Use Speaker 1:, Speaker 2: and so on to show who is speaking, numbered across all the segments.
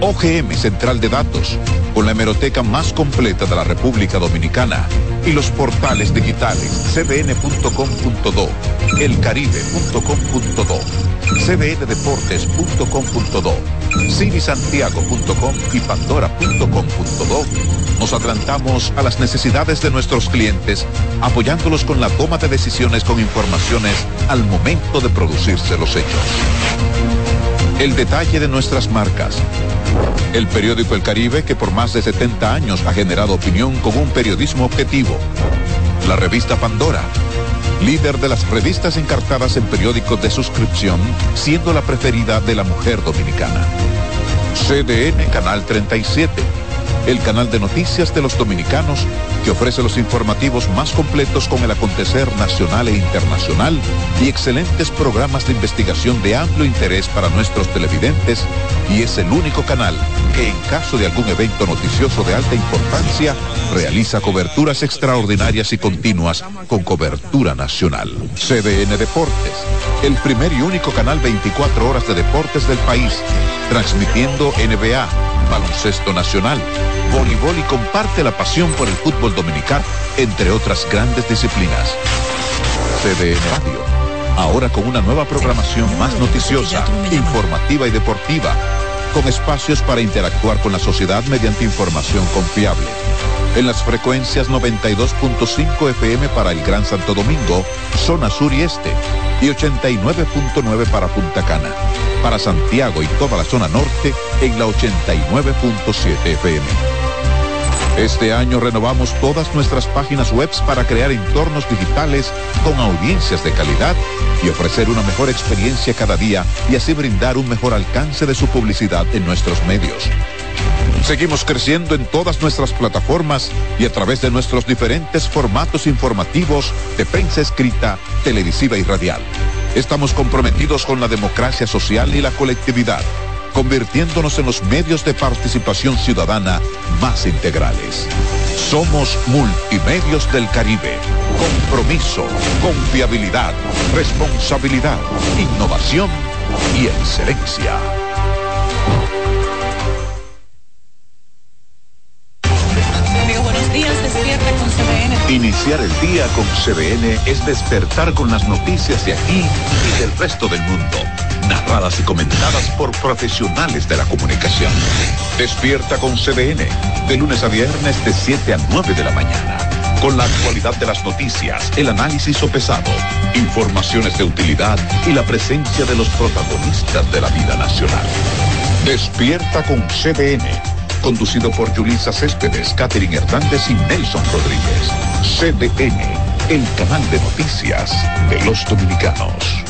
Speaker 1: OGM Central de Datos, con la hemeroteca más completa de la República Dominicana y los portales digitales cbn.com.do, elcaribe.com.do, cbndeportes.com.do, civisantiago.com y pandora.com.do, nos adelantamos a las necesidades de nuestros clientes, apoyándolos con la toma de decisiones con informaciones al momento de producirse los hechos. El detalle de nuestras marcas. El periódico El Caribe que por más de 70 años ha generado opinión con un periodismo objetivo. La revista Pandora líder de las revistas encartadas en periódicos de suscripción, siendo la preferida de la mujer dominicana. CDN Canal 37, el canal de noticias de los dominicanos que ofrece los informativos más completos con el acontecer nacional e internacional y excelentes programas de investigación de amplio interés para nuestros televidentes y es el único canal que en caso de algún evento noticioso de alta importancia realiza coberturas extraordinarias y continuas con cobertura nacional. CDN Deportes, el primer y único canal 24 horas de deportes del país, transmitiendo NBA, baloncesto nacional, voleibol y comparte la pasión por el fútbol dominicano, entre otras grandes disciplinas. CDN Radio, ahora con una nueva programación más noticiosa, informativa y deportiva, con espacios para interactuar con la sociedad mediante información confiable. En las frecuencias 92.5 FM para el Gran Santo Domingo, zona sur y este, y 89.9 para Punta Cana. Para Santiago y toda la zona norte en la 89.7 FM. Este año renovamos todas nuestras páginas web para crear entornos digitales con audiencias de calidad y ofrecer una mejor experiencia cada día y así brindar un mejor alcance de su publicidad en nuestros medios. Seguimos creciendo en todas nuestras plataformas y a través de nuestros diferentes formatos informativos de prensa escrita, televisiva y radial. Estamos comprometidos con la democracia social y la colectividad convirtiéndonos en los medios de participación ciudadana más integrales. Somos Multimedios del Caribe. Compromiso, confiabilidad, responsabilidad, innovación y excelencia.
Speaker 2: buenos días, despierta con CBN.
Speaker 1: Iniciar el día con CBN es despertar con las noticias de aquí y del resto del mundo narradas y comentadas por profesionales de la comunicación. Despierta con CDN, de lunes a viernes de 7 a 9 de la mañana. Con la actualidad de las noticias, el análisis sopesado, informaciones de utilidad y la presencia de los protagonistas de la vida nacional. Despierta con CDN, conducido por Julisa Céspedes, Catherine Hernández y Nelson Rodríguez. CDN, el canal de noticias de los dominicanos.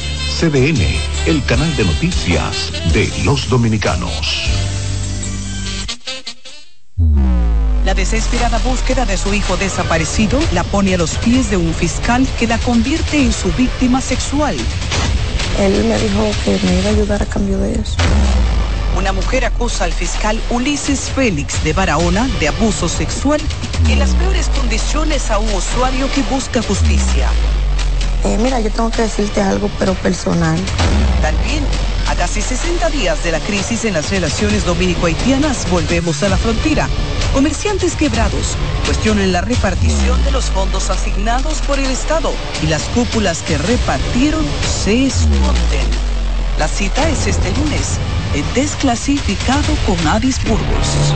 Speaker 1: CDN, el canal de noticias de los dominicanos.
Speaker 3: La desesperada búsqueda de su hijo desaparecido la pone a los pies de un fiscal que la convierte en su víctima sexual.
Speaker 4: Él me dijo que me iba a ayudar a cambio de eso.
Speaker 3: Una mujer acusa al fiscal Ulises Félix de Barahona de abuso sexual en las peores condiciones a un usuario que busca justicia.
Speaker 4: Eh, mira, yo tengo que decirte algo, pero personal.
Speaker 3: También, a casi 60 días de la crisis en las relaciones dominico-haitianas, volvemos a la frontera. Comerciantes quebrados cuestionan la repartición de los fondos asignados por el Estado y las cúpulas que repartieron se esconden. La cita es este lunes, en desclasificado con Avis Burgos.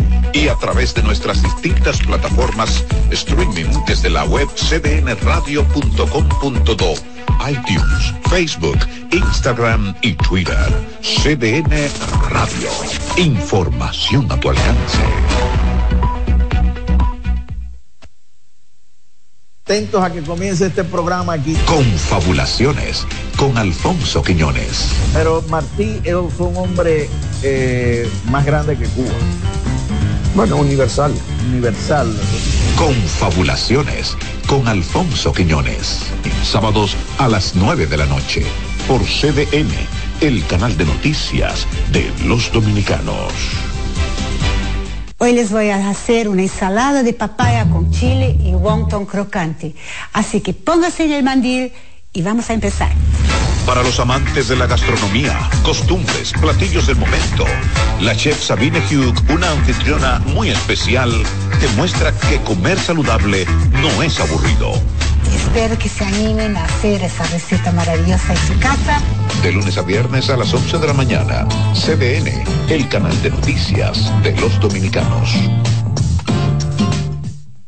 Speaker 1: y a través de nuestras distintas plataformas streaming desde la web cdnradio.com.do, iTunes, Facebook, Instagram y Twitter. CDN Radio. Información a tu alcance.
Speaker 5: Atentos a que comience este programa aquí.
Speaker 1: Confabulaciones con Alfonso Quiñones.
Speaker 5: Pero Martí fue un hombre eh, más grande que Cuba.
Speaker 6: Bueno, universal.
Speaker 5: Universal.
Speaker 1: Confabulaciones con Alfonso Quiñones. Sábados a las 9 de la noche por CDN, el canal de noticias de los dominicanos.
Speaker 7: Hoy les voy a hacer una ensalada de papaya con chile y wonton crocante. Así que póngase en el mandil y vamos a empezar.
Speaker 1: Para los amantes de la gastronomía, costumbres, platillos del momento, la chef Sabine Hugh, una anfitriona muy especial, demuestra que comer saludable no es aburrido.
Speaker 7: Espero que se animen a hacer esa receta maravillosa en su casa.
Speaker 1: De lunes a viernes a las 11 de la mañana, CDN, el canal de noticias de los dominicanos.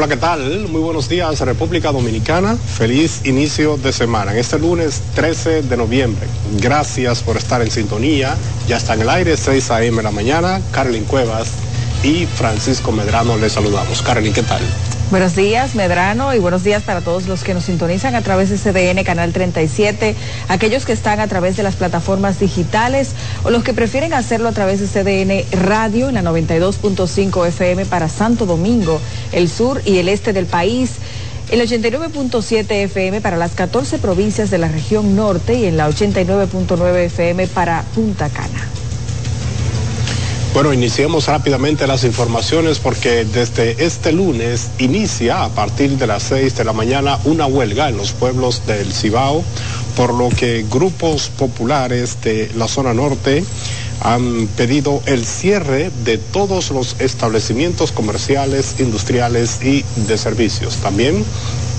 Speaker 8: Hola, ¿qué tal? Muy buenos días, República Dominicana. Feliz inicio de semana. En este lunes 13 de noviembre. Gracias por estar en sintonía. Ya está en el aire, 6 a.m. de la mañana. Carlin Cuevas y Francisco Medrano les saludamos. Carlin, ¿qué tal?
Speaker 9: Buenos días, Medrano, y buenos días para todos los que nos sintonizan a través de CDN Canal 37, aquellos que están a través de las plataformas digitales o los que prefieren hacerlo a través de CDN Radio en la 92.5 FM para Santo Domingo, el sur y el este del país el 89.7 FM para las 14 provincias de la región norte y en la 89.9 FM para Punta Cana.
Speaker 8: Bueno, iniciemos rápidamente las informaciones porque desde este lunes inicia a partir de las 6 de la mañana una huelga en los pueblos del Cibao, por lo que grupos populares de la zona norte han pedido el cierre de todos los establecimientos comerciales, industriales y de servicios. También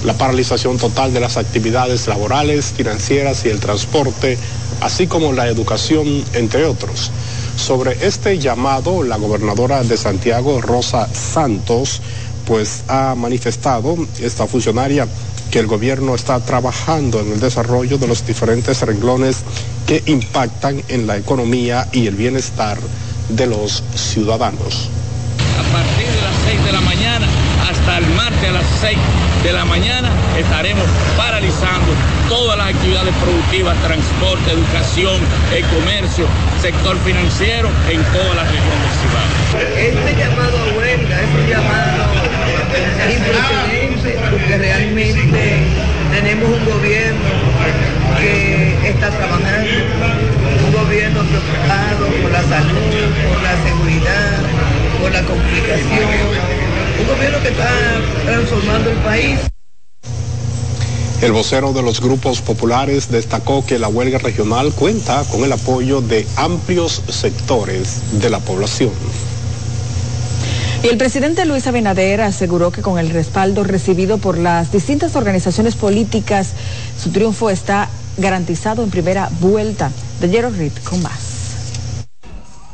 Speaker 8: la paralización total de las actividades laborales, financieras y el transporte, así como la educación, entre otros. Sobre este llamado, la gobernadora de Santiago, Rosa Santos, pues ha manifestado esta funcionaria que el gobierno está trabajando en el desarrollo de los diferentes renglones que impactan en la economía y el bienestar de los ciudadanos.
Speaker 10: A partir de las 6 de la mañana hasta el martes a las 6 de la mañana estaremos todas las actividades productivas, transporte, educación, el comercio, sector financiero en toda la región del Cibao.
Speaker 11: Este llamado a huelga es un llamado impresionante porque realmente tenemos un gobierno que está trabajando, un gobierno preocupado por la salud, por la seguridad, por la comunicación un gobierno que está transformando el país.
Speaker 8: El vocero de los grupos populares destacó que la huelga regional cuenta con el apoyo de amplios sectores de la población.
Speaker 9: Y el presidente Luis Abinader aseguró que con el respaldo recibido por las distintas organizaciones políticas, su triunfo está garantizado en primera vuelta. De Jero Reed con más.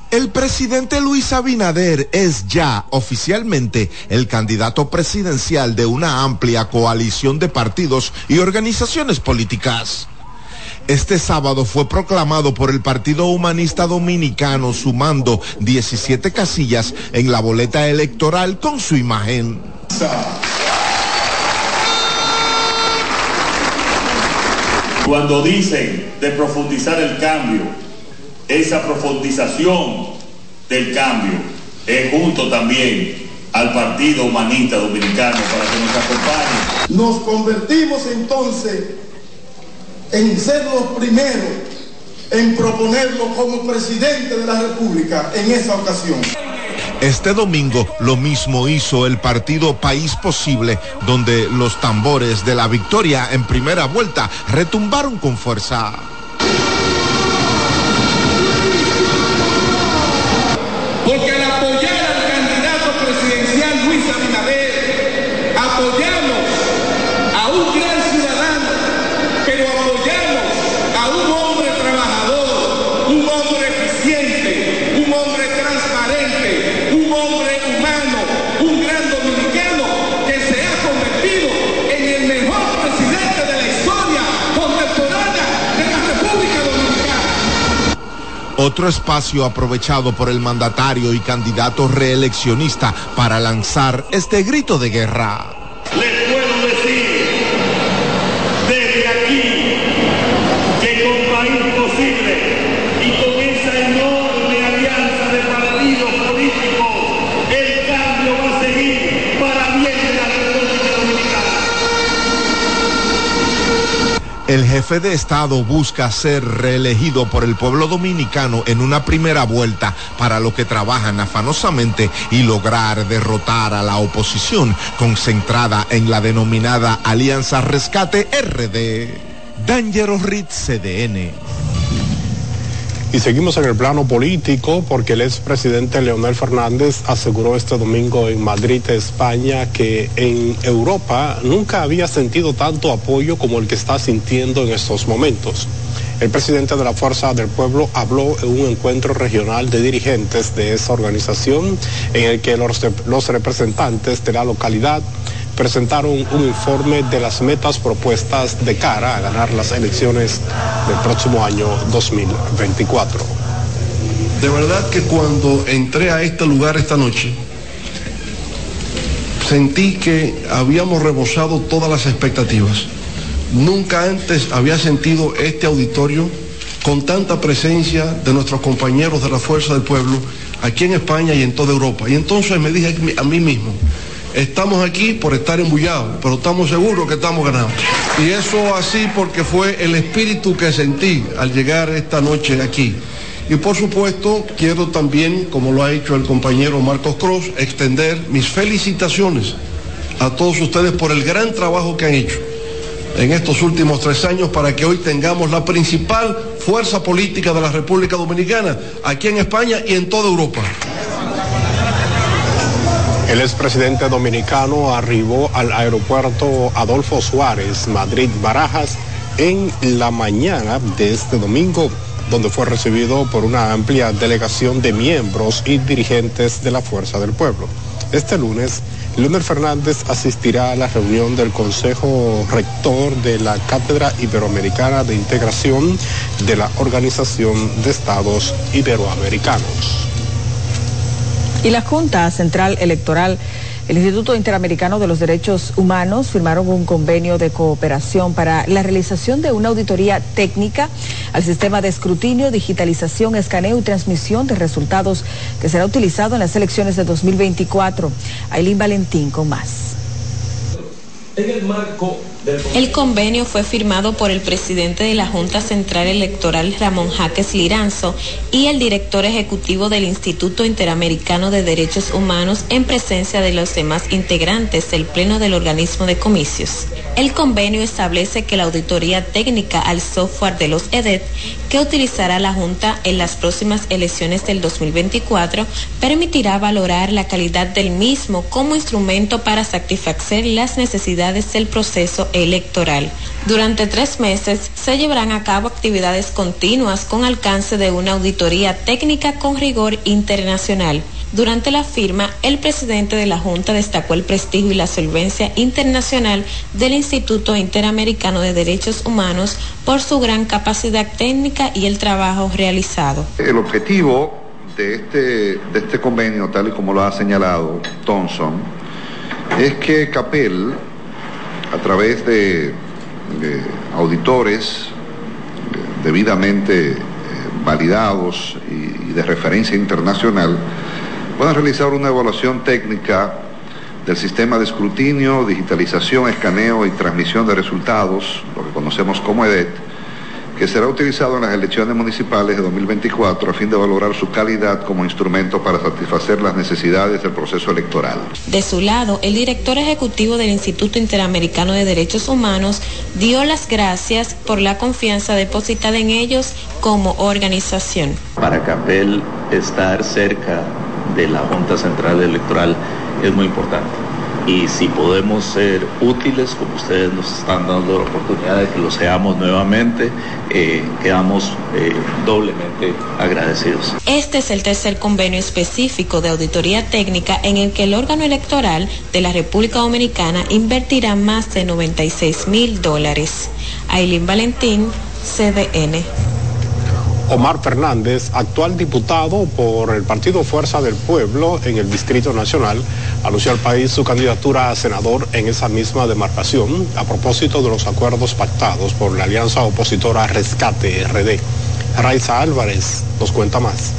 Speaker 12: El presidente Luis Abinader es ya oficialmente el candidato presidencial de una amplia coalición de partidos y organizaciones políticas. Este sábado fue proclamado por el Partido Humanista Dominicano sumando 17 casillas en la boleta electoral con su imagen.
Speaker 13: Cuando dicen de profundizar el cambio, esa profundización del cambio es junto también al Partido Humanista Dominicano para que nos acompañe.
Speaker 14: Nos convertimos entonces en ser los primeros en proponerlo como presidente de la República en esa ocasión.
Speaker 12: Este domingo lo mismo hizo el partido País Posible, donde los tambores de la victoria en primera vuelta retumbaron con fuerza. Otro espacio aprovechado por el mandatario y candidato reeleccionista para lanzar este grito de guerra.
Speaker 13: Les puedo decir desde aquí que con País Posible y con esa enorme alianza de partidos políticos, el cambio va a seguir para bien de la República Dominicana.
Speaker 12: El jefe de Estado busca ser reelegido por el pueblo dominicano en una primera vuelta, para lo que trabajan afanosamente y lograr derrotar a la oposición concentrada en la denominada Alianza Rescate RD. Dangerous Reed CDN.
Speaker 8: Y seguimos en el plano político porque el expresidente Leonel Fernández aseguró este domingo en Madrid, España, que en Europa nunca había sentido tanto apoyo como el que está sintiendo en estos momentos. El presidente de la Fuerza del Pueblo habló en un encuentro regional de dirigentes de esa organización en el que los, los representantes de la localidad presentaron un informe de las metas propuestas de cara a ganar las elecciones del próximo año 2024.
Speaker 15: De verdad que cuando entré a este lugar esta noche, sentí que habíamos rebosado todas las expectativas. Nunca antes había sentido este auditorio con tanta presencia de nuestros compañeros de la Fuerza del Pueblo aquí en España y en toda Europa. Y entonces me dije a mí mismo, estamos aquí por estar embullados, pero estamos seguros que estamos ganando. Y eso así porque fue el espíritu que sentí al llegar esta noche aquí. Y por supuesto, quiero también, como lo ha hecho el compañero Marcos Cross, extender mis felicitaciones a todos ustedes por el gran trabajo que han hecho en estos últimos tres años para que hoy tengamos la principal fuerza política de la República Dominicana aquí en España y en toda Europa.
Speaker 8: El expresidente dominicano arribó al aeropuerto Adolfo Suárez, Madrid Barajas, en la mañana de este domingo, donde fue recibido por una amplia delegación de miembros y dirigentes de la Fuerza del Pueblo. Este lunes, Leonel Fernández asistirá a la reunión del Consejo Rector de la Cátedra Iberoamericana de Integración de la Organización de Estados Iberoamericanos.
Speaker 9: Y la Junta Central Electoral, el Instituto Interamericano de los Derechos Humanos firmaron un convenio de cooperación para la realización de una auditoría técnica al sistema de escrutinio, digitalización, escaneo y transmisión de resultados que será utilizado en las elecciones de 2024. Ailín Valentín con más.
Speaker 16: En el marco el convenio fue firmado por el presidente de la Junta Central Electoral, Ramón Jaques Liranzo, y el director ejecutivo del Instituto Interamericano de Derechos Humanos en presencia de los demás integrantes del Pleno del organismo de comicios. El convenio establece que la auditoría técnica al software de los EDET que utilizará la Junta en las próximas elecciones del 2024 permitirá valorar la calidad del mismo como instrumento para satisfacer las necesidades del proceso electoral. Durante tres meses se llevarán a cabo actividades continuas con alcance de una auditoría técnica con rigor internacional. Durante la firma, el presidente de la Junta destacó el prestigio y la solvencia internacional del Instituto Interamericano de Derechos Humanos por su gran capacidad técnica y el trabajo realizado.
Speaker 17: El objetivo de este, este convenio, tal y como lo ha señalado Thompson, es que CAPEL, a través de, auditores debidamente eh, validados y de referencia internacional, puedan realizar una evaluación técnica del sistema de escrutinio, digitalización, escaneo y transmisión de resultados, lo que conocemos como EDET, que será utilizado en las elecciones municipales de 2024 a fin de valorar su calidad como instrumento para satisfacer las necesidades del proceso electoral.
Speaker 16: De su lado, el director ejecutivo del Instituto Interamericano de Derechos Humanos dio las gracias por la confianza depositada en ellos como organización.
Speaker 18: Para CAPEL estar cerca de la Junta Central Electoral es muy importante. Y si podemos ser útiles, como ustedes nos están dando la oportunidad de que lo seamos nuevamente, eh, quedamos eh, doblemente agradecidos.
Speaker 16: Este es el tercer convenio específico de auditoría técnica en el que el órgano electoral de la República Dominicana invertirá más de 96 mil dólares. Ailín Valentín, CDN.
Speaker 8: Omar Fernández, actual diputado por el Partido Fuerza del Pueblo en el Distrito Nacional, anunció al país su candidatura a senador en esa misma demarcación a propósito de los acuerdos pactados por la alianza opositora Rescate RD. Raiza Álvarez nos cuenta más.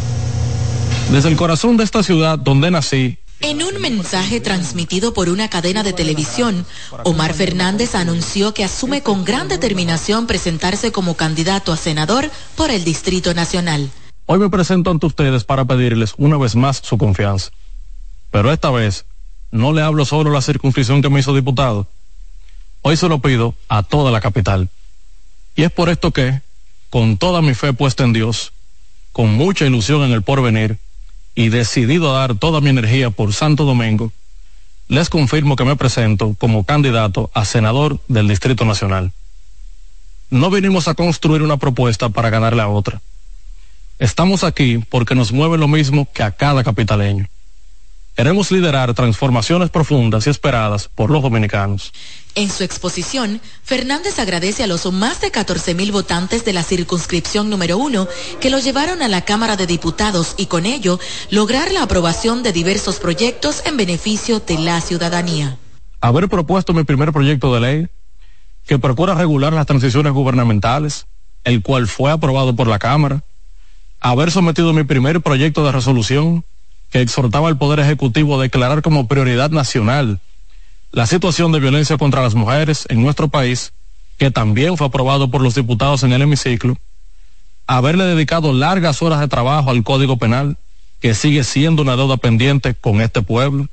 Speaker 19: Desde el corazón de esta ciudad donde nací,
Speaker 20: en un mensaje transmitido por una cadena de televisión, Omar Fernández anunció que asume con gran determinación presentarse como candidato a senador por el Distrito Nacional.
Speaker 19: Hoy me presento ante ustedes para pedirles una vez más su confianza. Pero esta vez no le hablo solo la circunscripción que me hizo diputado. Hoy se lo pido a toda la capital. Y es por esto que, con toda mi fe puesta en Dios, con mucha ilusión en el porvenir, y decidido a dar toda mi energía por Santo Domingo, les confirmo que me presento como candidato a senador del Distrito Nacional. No vinimos a construir una propuesta para ganarle a otra. Estamos aquí porque nos mueve lo mismo que a cada capitaleño. Queremos liderar transformaciones profundas y esperadas por los dominicanos.
Speaker 20: En su exposición, Fernández agradece a los más de 14 mil votantes de la circunscripción número uno que lo llevaron a la Cámara de Diputados y con ello lograr la aprobación de diversos proyectos en beneficio de la ciudadanía.
Speaker 19: Haber propuesto mi primer proyecto de ley que procura regular las transiciones gubernamentales, el cual fue aprobado por la Cámara. Haber sometido mi primer proyecto de resolución que exhortaba al Poder Ejecutivo a declarar como prioridad nacional la situación de violencia contra las mujeres en nuestro país, que también fue aprobado por los diputados en el hemiciclo, haberle dedicado largas horas de trabajo al Código Penal, que sigue siendo una deuda pendiente con este pueblo,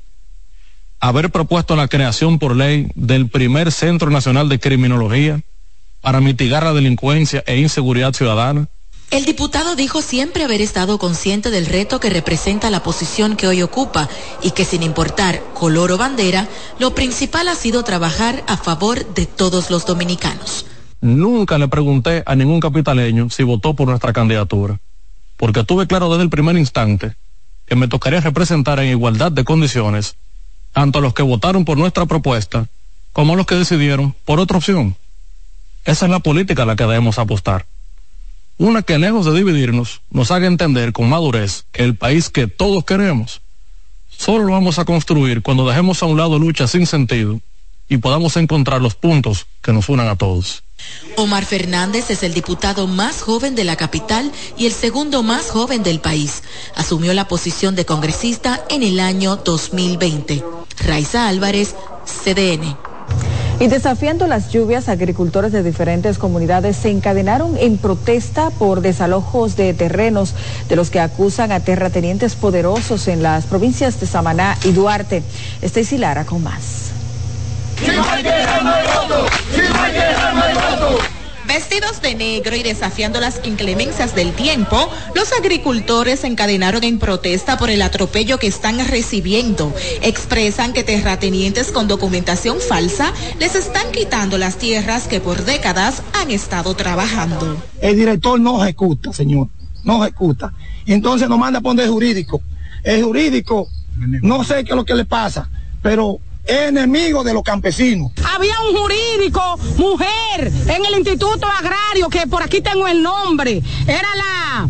Speaker 19: haber propuesto la creación por ley del primer Centro Nacional de Criminología para mitigar la delincuencia e inseguridad ciudadana,
Speaker 20: el diputado dijo siempre haber estado consciente del reto que representa la posición que hoy ocupa y que sin importar color o bandera, lo principal ha sido trabajar a favor de todos los dominicanos.
Speaker 19: Nunca le pregunté a ningún capitaleño si votó por nuestra candidatura, porque tuve claro desde el primer instante que me tocaría representar en igualdad de condiciones tanto a los que votaron por nuestra propuesta como a los que decidieron por otra opción. Esa es la política a la que debemos apostar. Una que lejos de dividirnos nos haga entender con madurez que el país que todos queremos solo lo vamos a construir cuando dejemos a un lado luchas sin sentido y podamos encontrar los puntos que nos unan a todos.
Speaker 20: Omar Fernández es el diputado más joven de la capital y el segundo más joven del país. Asumió la posición de congresista en el año 2020. Raiza Álvarez, CDN.
Speaker 9: Y desafiando las lluvias, agricultores de diferentes comunidades se encadenaron en protesta por desalojos de terrenos de los que acusan a terratenientes poderosos en las provincias de Samaná y Duarte. Stacy Lara con más.
Speaker 21: Vestidos de negro y desafiando las inclemencias del tiempo, los agricultores se encadenaron en protesta por el atropello que están recibiendo. Expresan que terratenientes con documentación falsa les están quitando las tierras que por décadas han estado trabajando.
Speaker 22: El director no ejecuta, señor, no ejecuta. Entonces nos manda a poner jurídico. El jurídico, no sé qué es lo que le pasa, pero enemigo de los campesinos.
Speaker 23: Había un jurídico, mujer, en el Instituto Agrario, que por aquí tengo el nombre. Era la,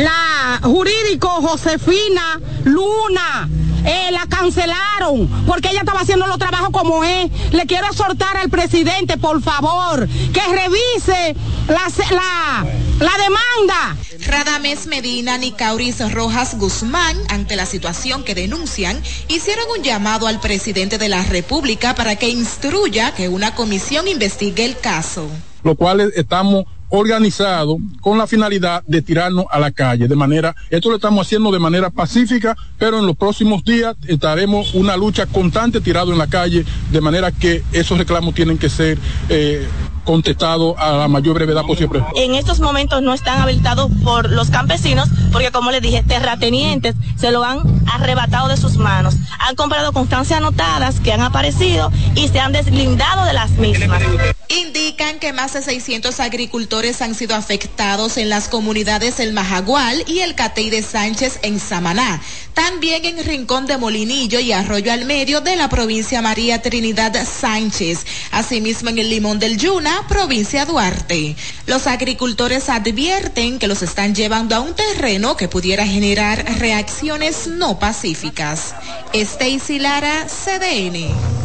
Speaker 23: la jurídico Josefina Luna. Eh, la cancelaron porque ella estaba haciendo los trabajos como es. Le quiero exhortar al presidente, por favor, que revise la, la, la demanda.
Speaker 21: Radames Medina ni Cauris Rojas Guzmán, ante la situación que denuncian, hicieron un llamado al presidente de la República para que instruya que una comisión investigue el caso.
Speaker 24: Lo cual estamos organizado con la finalidad de tirarnos a la calle. De manera, esto lo estamos haciendo de manera pacífica, pero en los próximos días estaremos una lucha constante tirado en la calle, de manera que esos reclamos tienen que ser eh, contestado a la mayor brevedad posible.
Speaker 25: En estos momentos no están habilitados por los campesinos porque como les dije, terratenientes se lo han arrebatado de sus manos. Han comprado constancias anotadas que han aparecido y se han deslindado de las mismas.
Speaker 21: Indican que más de 600 agricultores han sido afectados en las comunidades El Majagual y el Catey de Sánchez en Samaná. También en Rincón de Molinillo y Arroyo al Medio de la provincia María Trinidad Sánchez. Asimismo en el Limón del Yuna, provincia Duarte. Los agricultores advierten que los están llevando a un terreno que pudiera generar reacciones no pacíficas. Stacy Lara, CDN.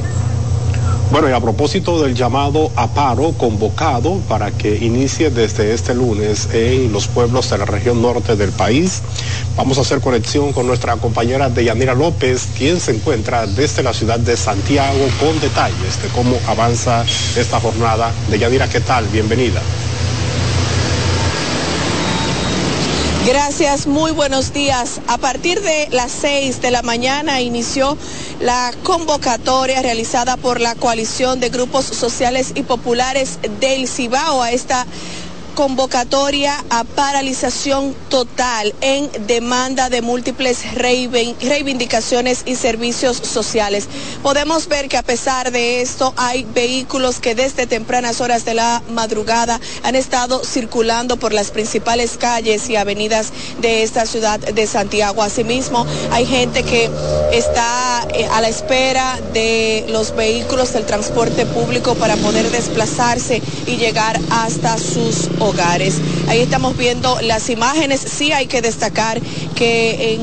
Speaker 8: Bueno, y a propósito del llamado a paro convocado para que inicie desde este lunes en los pueblos de la región norte del país, vamos a hacer conexión con nuestra compañera Deyanira López, quien se encuentra desde la ciudad de Santiago con detalles de cómo avanza esta jornada. Deyanira, ¿qué tal? Bienvenida.
Speaker 26: Gracias, muy buenos días. A partir de las 6 de la mañana inició la convocatoria realizada por la coalición de grupos sociales y populares del Cibao a esta convocatoria a paralización total en demanda de múltiples reivindicaciones y servicios sociales. Podemos ver que a pesar de esto hay vehículos que desde tempranas horas de la madrugada han estado circulando por las principales calles y avenidas de esta ciudad de Santiago. Asimismo, hay gente que está eh, a la espera de los vehículos del transporte público para poder desplazarse y llegar hasta sus hogares Ahí estamos viendo las imágenes. Sí hay que destacar que en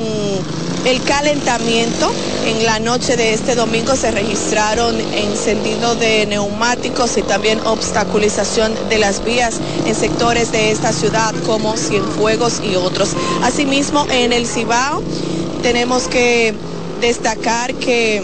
Speaker 26: el calentamiento en la noche de este domingo se registraron encendido de neumáticos y también obstaculización de las vías en sectores de esta ciudad como Cienfuegos y otros. Asimismo, en el Cibao tenemos que destacar que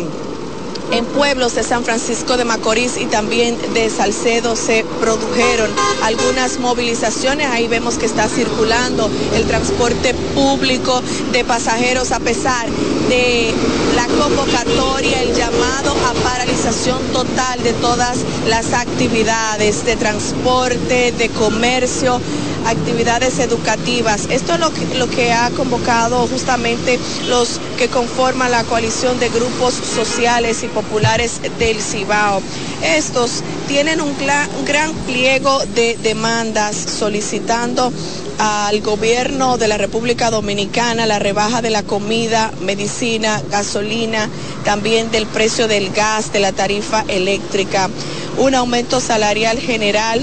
Speaker 26: en pueblos de San Francisco de Macorís y también de Salcedo se produjeron algunas movilizaciones. Ahí vemos que está circulando el transporte público de pasajeros a pesar de la convocatoria, el llamado a paralización total de todas las actividades de transporte, de comercio actividades educativas. Esto es lo que, lo que ha convocado justamente los que conforman la coalición de grupos sociales y populares del Cibao. Estos tienen un, un gran pliego de demandas solicitando al gobierno de la República Dominicana la rebaja de la comida, medicina, gasolina, también del precio del gas, de la tarifa eléctrica, un aumento salarial general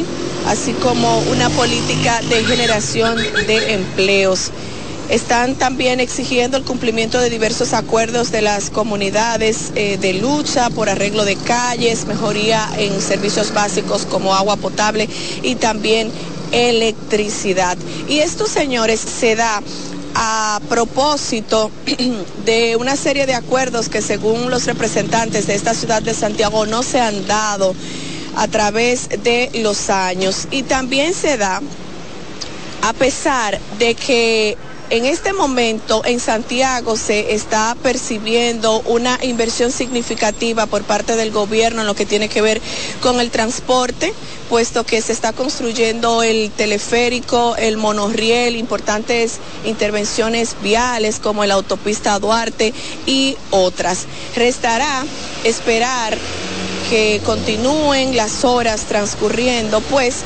Speaker 26: así como una política de generación de empleos. Están también exigiendo el cumplimiento de diversos acuerdos de las comunidades eh, de lucha por arreglo de calles, mejoría en servicios básicos como agua potable y también electricidad. Y esto, señores, se da a propósito de una serie de acuerdos que según los representantes de esta ciudad de Santiago no se han dado a través de los años. Y también se da a pesar de que en este momento en Santiago se está percibiendo una inversión significativa por parte del gobierno en lo que tiene que ver con el transporte puesto que se está construyendo el teleférico, el monorriel, importantes intervenciones viales como la autopista Duarte y otras. Restará esperar que continúen las horas transcurriendo, pues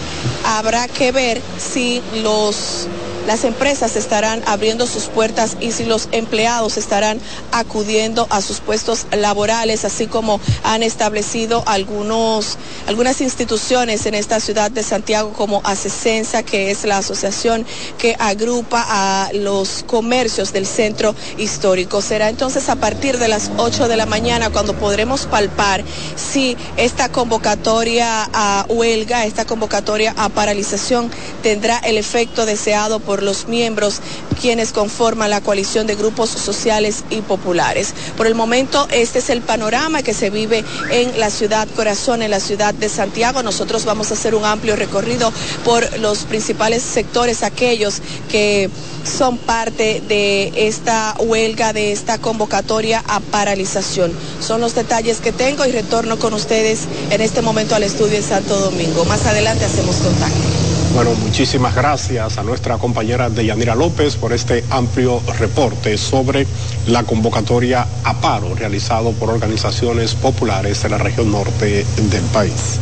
Speaker 26: habrá que ver si los las empresas estarán abriendo sus puertas y si los empleados estarán acudiendo a sus puestos laborales, así como han establecido algunos, algunas instituciones en esta ciudad de Santiago como ASESENSA, que es la asociación que agrupa a los comercios del centro histórico. Será entonces a partir de las 8 de la mañana cuando podremos palpar si esta convocatoria a huelga, esta convocatoria a paralización tendrá el efecto deseado los miembros quienes conforman la coalición de grupos sociales y populares. Por el momento, este es el panorama que se vive en la ciudad corazón, en la ciudad de Santiago. Nosotros vamos a hacer un amplio recorrido por los principales sectores, aquellos que son parte de esta huelga, de esta convocatoria a paralización. Son los detalles que tengo y retorno con ustedes en este momento al estudio en Santo Domingo. Más adelante hacemos contacto.
Speaker 8: Bueno, muchísimas gracias a nuestra compañera Deyanira López por este amplio reporte sobre la convocatoria a paro realizado por organizaciones populares de la región norte del país.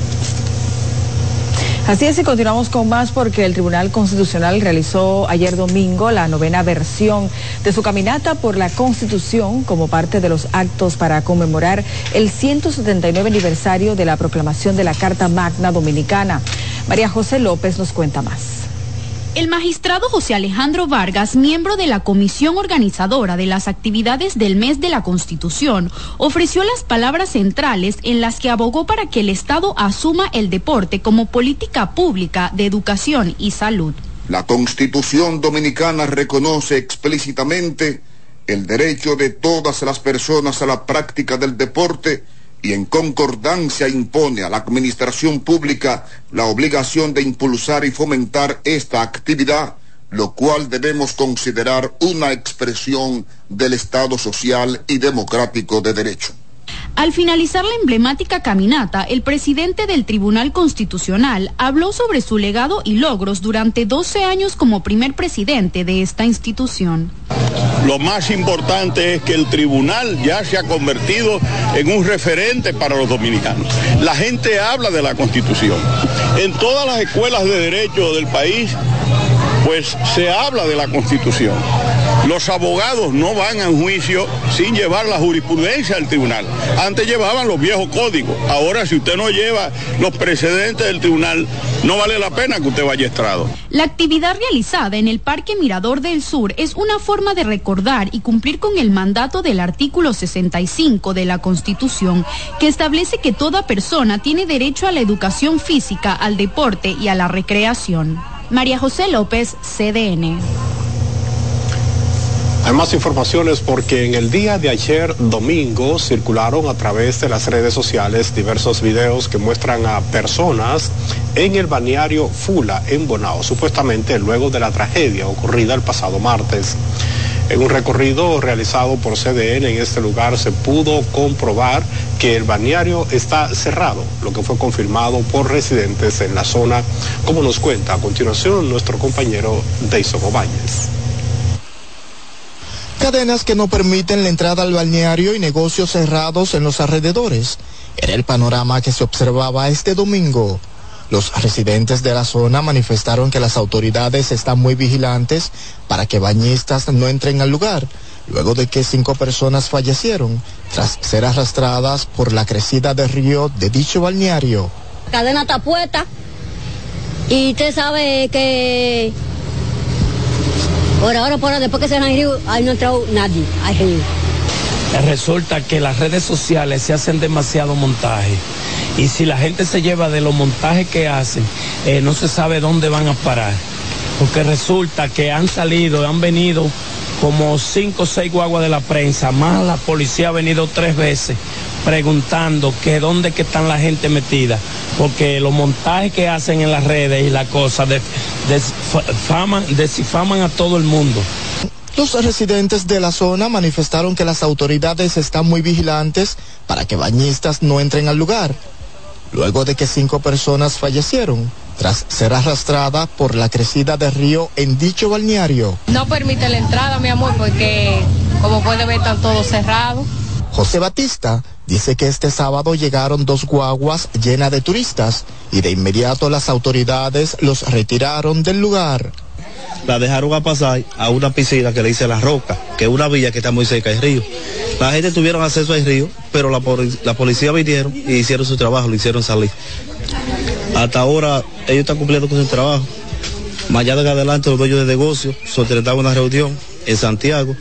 Speaker 9: Así es, y continuamos con más porque el Tribunal Constitucional realizó ayer domingo la novena versión de su caminata por la Constitución como parte de los actos para conmemorar el 179 aniversario de la proclamación de la Carta Magna Dominicana. María José López nos cuenta más.
Speaker 27: El magistrado José Alejandro Vargas, miembro de la comisión organizadora de las actividades del mes de la Constitución, ofreció las palabras centrales en las que abogó para que el Estado asuma el deporte como política pública de educación y salud.
Speaker 28: La Constitución dominicana reconoce explícitamente el derecho de todas las personas a la práctica del deporte y en concordancia impone a la administración pública la obligación de impulsar y fomentar esta actividad, lo cual debemos considerar una expresión del Estado social y democrático de derecho.
Speaker 27: Al finalizar la emblemática caminata, el presidente del Tribunal Constitucional habló sobre su legado y logros durante 12 años como primer presidente de esta institución.
Speaker 29: Lo más importante es que el tribunal ya se ha convertido en un referente para los dominicanos. La gente habla de la Constitución. En todas las escuelas de derecho del país, pues se habla de la Constitución. Los abogados no van a un juicio sin llevar la jurisprudencia al tribunal. Antes llevaban los viejos códigos. Ahora, si usted no lleva los precedentes del tribunal, no vale la pena que usted vaya estrado.
Speaker 27: La actividad realizada en el Parque Mirador del Sur es una forma de recordar y cumplir con el mandato del artículo 65 de la Constitución, que establece que toda persona tiene derecho a la educación física, al deporte y a la recreación. María José López, CDN.
Speaker 8: Hay más informaciones porque en el día de ayer domingo circularon a través de las redes sociales diversos videos que muestran a personas en el balneario Fula en Bonao, supuestamente luego de la tragedia ocurrida el pasado martes. En un recorrido realizado por CDN en este lugar se pudo comprobar que el balneario está cerrado, lo que fue confirmado por residentes en la zona, como nos cuenta a continuación nuestro compañero Deison Obáñez
Speaker 30: cadenas que no permiten la entrada al balneario y negocios cerrados en los alrededores. Era el panorama que se observaba este domingo. Los residentes de la zona manifestaron que las autoridades están muy vigilantes para que bañistas no entren al lugar, luego de que cinco personas fallecieron tras ser arrastradas por la crecida del río de dicho balneario.
Speaker 31: cadena está puesta y usted sabe que por ahora, por ahora, después que se han ido, ahí no ha entrado nadie.
Speaker 32: Resulta que las redes sociales se hacen demasiado montaje. Y si la gente se lleva de los montajes que hacen, eh, no se sabe dónde van a parar. Porque resulta que han salido, han venido como cinco o seis guaguas de la prensa, más la policía ha venido tres veces preguntando que dónde que están la gente metida, porque los montajes que hacen en las redes y la cosa desfaman, a todo el mundo.
Speaker 30: Los residentes de la zona manifestaron que las autoridades están muy vigilantes para que bañistas no entren al lugar. luego de que cinco personas fallecieron tras ser arrastrada por la crecida del río en dicho balneario.
Speaker 33: No permite la entrada, mi amor, porque como puede ver están todos cerrados.
Speaker 30: José Batista dice que este sábado llegaron dos guaguas llenas de turistas y de inmediato las autoridades los retiraron del lugar.
Speaker 34: La dejaron a pasar a una piscina que le dice La Roca, que es una villa que está muy cerca del río. La gente tuvieron acceso al río, pero la, la policía vinieron y hicieron su trabajo, lo hicieron salir. Hasta ahora ellos están cumpliendo con su trabajo. Mañana en adelante los dueños de negocio solicitaron una reunión en Santiago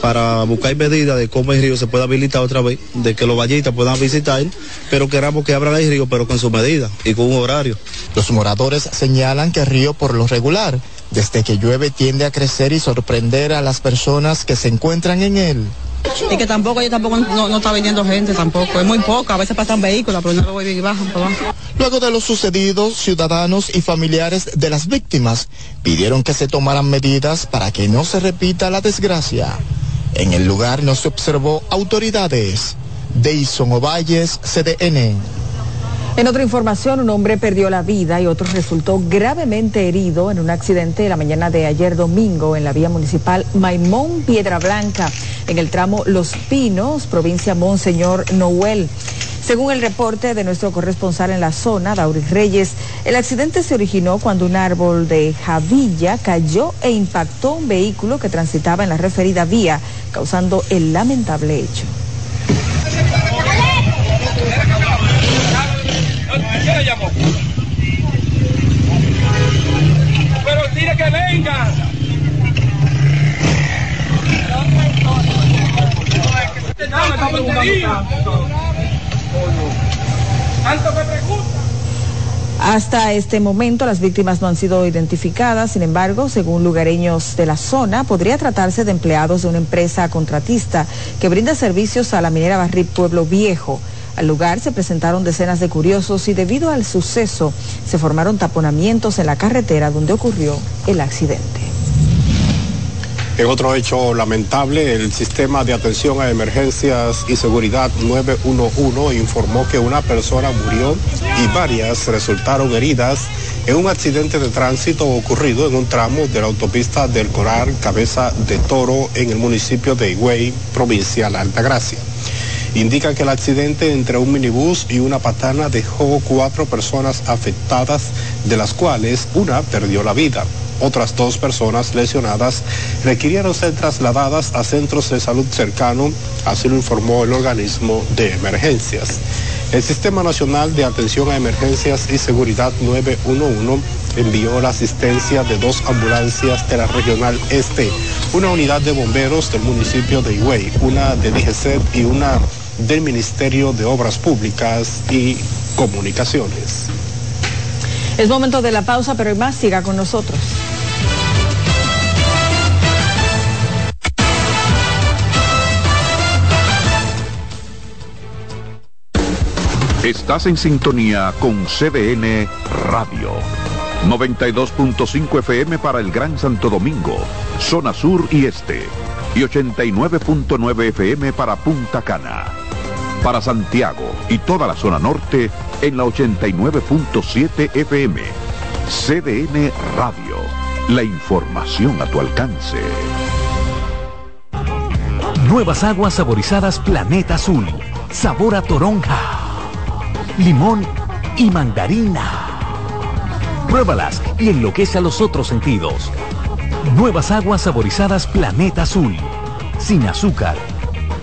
Speaker 34: para buscar medidas de cómo el río se pueda habilitar otra vez, de que los vallistas puedan visitar, pero queramos que abran el río, pero con su medida y con un horario.
Speaker 30: Los moradores señalan que el río por lo regular, desde que llueve, tiende a crecer y sorprender a las personas que se encuentran en él.
Speaker 35: Y que tampoco, yo tampoco no, está viniendo gente tampoco, es muy poca, a veces pasan vehículos, pero no lo voy y bajan por abajo.
Speaker 30: Luego de lo sucedido, ciudadanos y familiares de las víctimas pidieron que se tomaran medidas para que no se repita la desgracia. En el lugar no se observó autoridades. Deison Ovalles, CDN.
Speaker 9: En otra información, un hombre perdió la vida y otro resultó gravemente herido en un accidente la mañana de ayer domingo en la vía municipal Maimón Piedra Blanca, en el tramo Los Pinos, provincia Monseñor Noel. Según el reporte de nuestro corresponsal en la zona, Dauris Reyes, el accidente se originó cuando un árbol de Javilla cayó e impactó un vehículo que transitaba en la referida vía, causando el lamentable hecho.
Speaker 36: Pero dile
Speaker 9: Hasta este momento las víctimas no han sido identificadas, sin embargo, según lugareños de la zona, podría tratarse de empleados de una empresa contratista que brinda servicios a la minera Barril Pueblo Viejo. Al lugar se presentaron decenas de curiosos y debido al suceso se formaron taponamientos en la carretera donde ocurrió el accidente.
Speaker 8: En otro hecho lamentable, el sistema de atención a emergencias y seguridad 911 informó que una persona murió y varias resultaron heridas en un accidente de tránsito ocurrido en un tramo de la autopista del Coral Cabeza de Toro en el municipio de Higüey, provincia de Altagracia. Indica que el accidente entre un minibús y una patana dejó cuatro personas afectadas, de las cuales una perdió la vida. Otras dos personas lesionadas requirieron ser trasladadas a centros de salud cercano, así lo informó el organismo de emergencias. El Sistema Nacional de Atención a Emergencias y Seguridad 911 envió la asistencia de dos ambulancias de la Regional Este, una unidad de bomberos del municipio de Higüey, una de DGCET y una del Ministerio de Obras Públicas y Comunicaciones.
Speaker 9: Es momento de la pausa, pero hay más, siga con nosotros.
Speaker 37: Estás en sintonía con CDN Radio. 92.5 FM para el Gran Santo Domingo, zona sur y este. Y 89.9 FM para Punta Cana. Para Santiago y toda la zona norte en la 89.7 FM. CDN Radio. La información a tu alcance.
Speaker 38: Nuevas aguas saborizadas Planeta Azul. Sabor a toronja limón y mandarina. Pruébalas y enloquece a los otros sentidos. Nuevas aguas saborizadas Planeta Azul. Sin azúcar.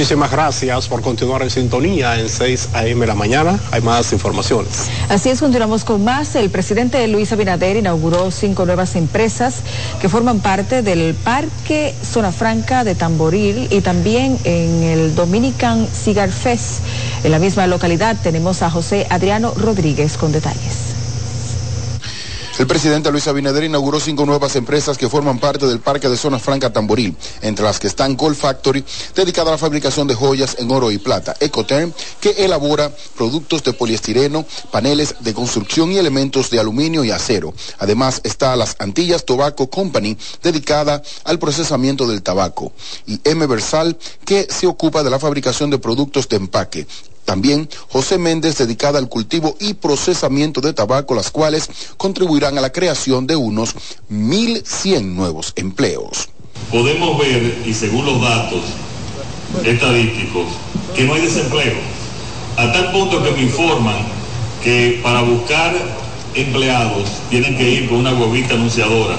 Speaker 8: Muchísimas gracias por continuar en sintonía en 6 a.m. la mañana. Hay más informaciones.
Speaker 9: Así es, continuamos con más. El presidente Luis Abinader inauguró cinco nuevas empresas que forman parte del Parque Zona Franca de Tamboril y también en el Dominican Cigar Fest. En la misma localidad tenemos a José Adriano Rodríguez con detalles.
Speaker 39: El presidente Luis Abinader inauguró cinco nuevas empresas que forman parte del Parque de Zona Franca Tamboril, entre las que están Gold Factory, dedicada a la fabricación de joyas en oro y plata, Ecoterm, que elabora productos de poliestireno, paneles de construcción y elementos de aluminio y acero. Además está Las Antillas Tobacco Company, dedicada al procesamiento del tabaco, y M. Versal, que se ocupa de la fabricación de productos de empaque. También José Méndez dedicada al cultivo y procesamiento de tabaco, las cuales contribuirán a la creación de unos 1.100 nuevos empleos.
Speaker 13: Podemos ver, y según los datos estadísticos, que no hay desempleo. A tal punto que me informan que para buscar empleados tienen que ir con una huevita anunciadora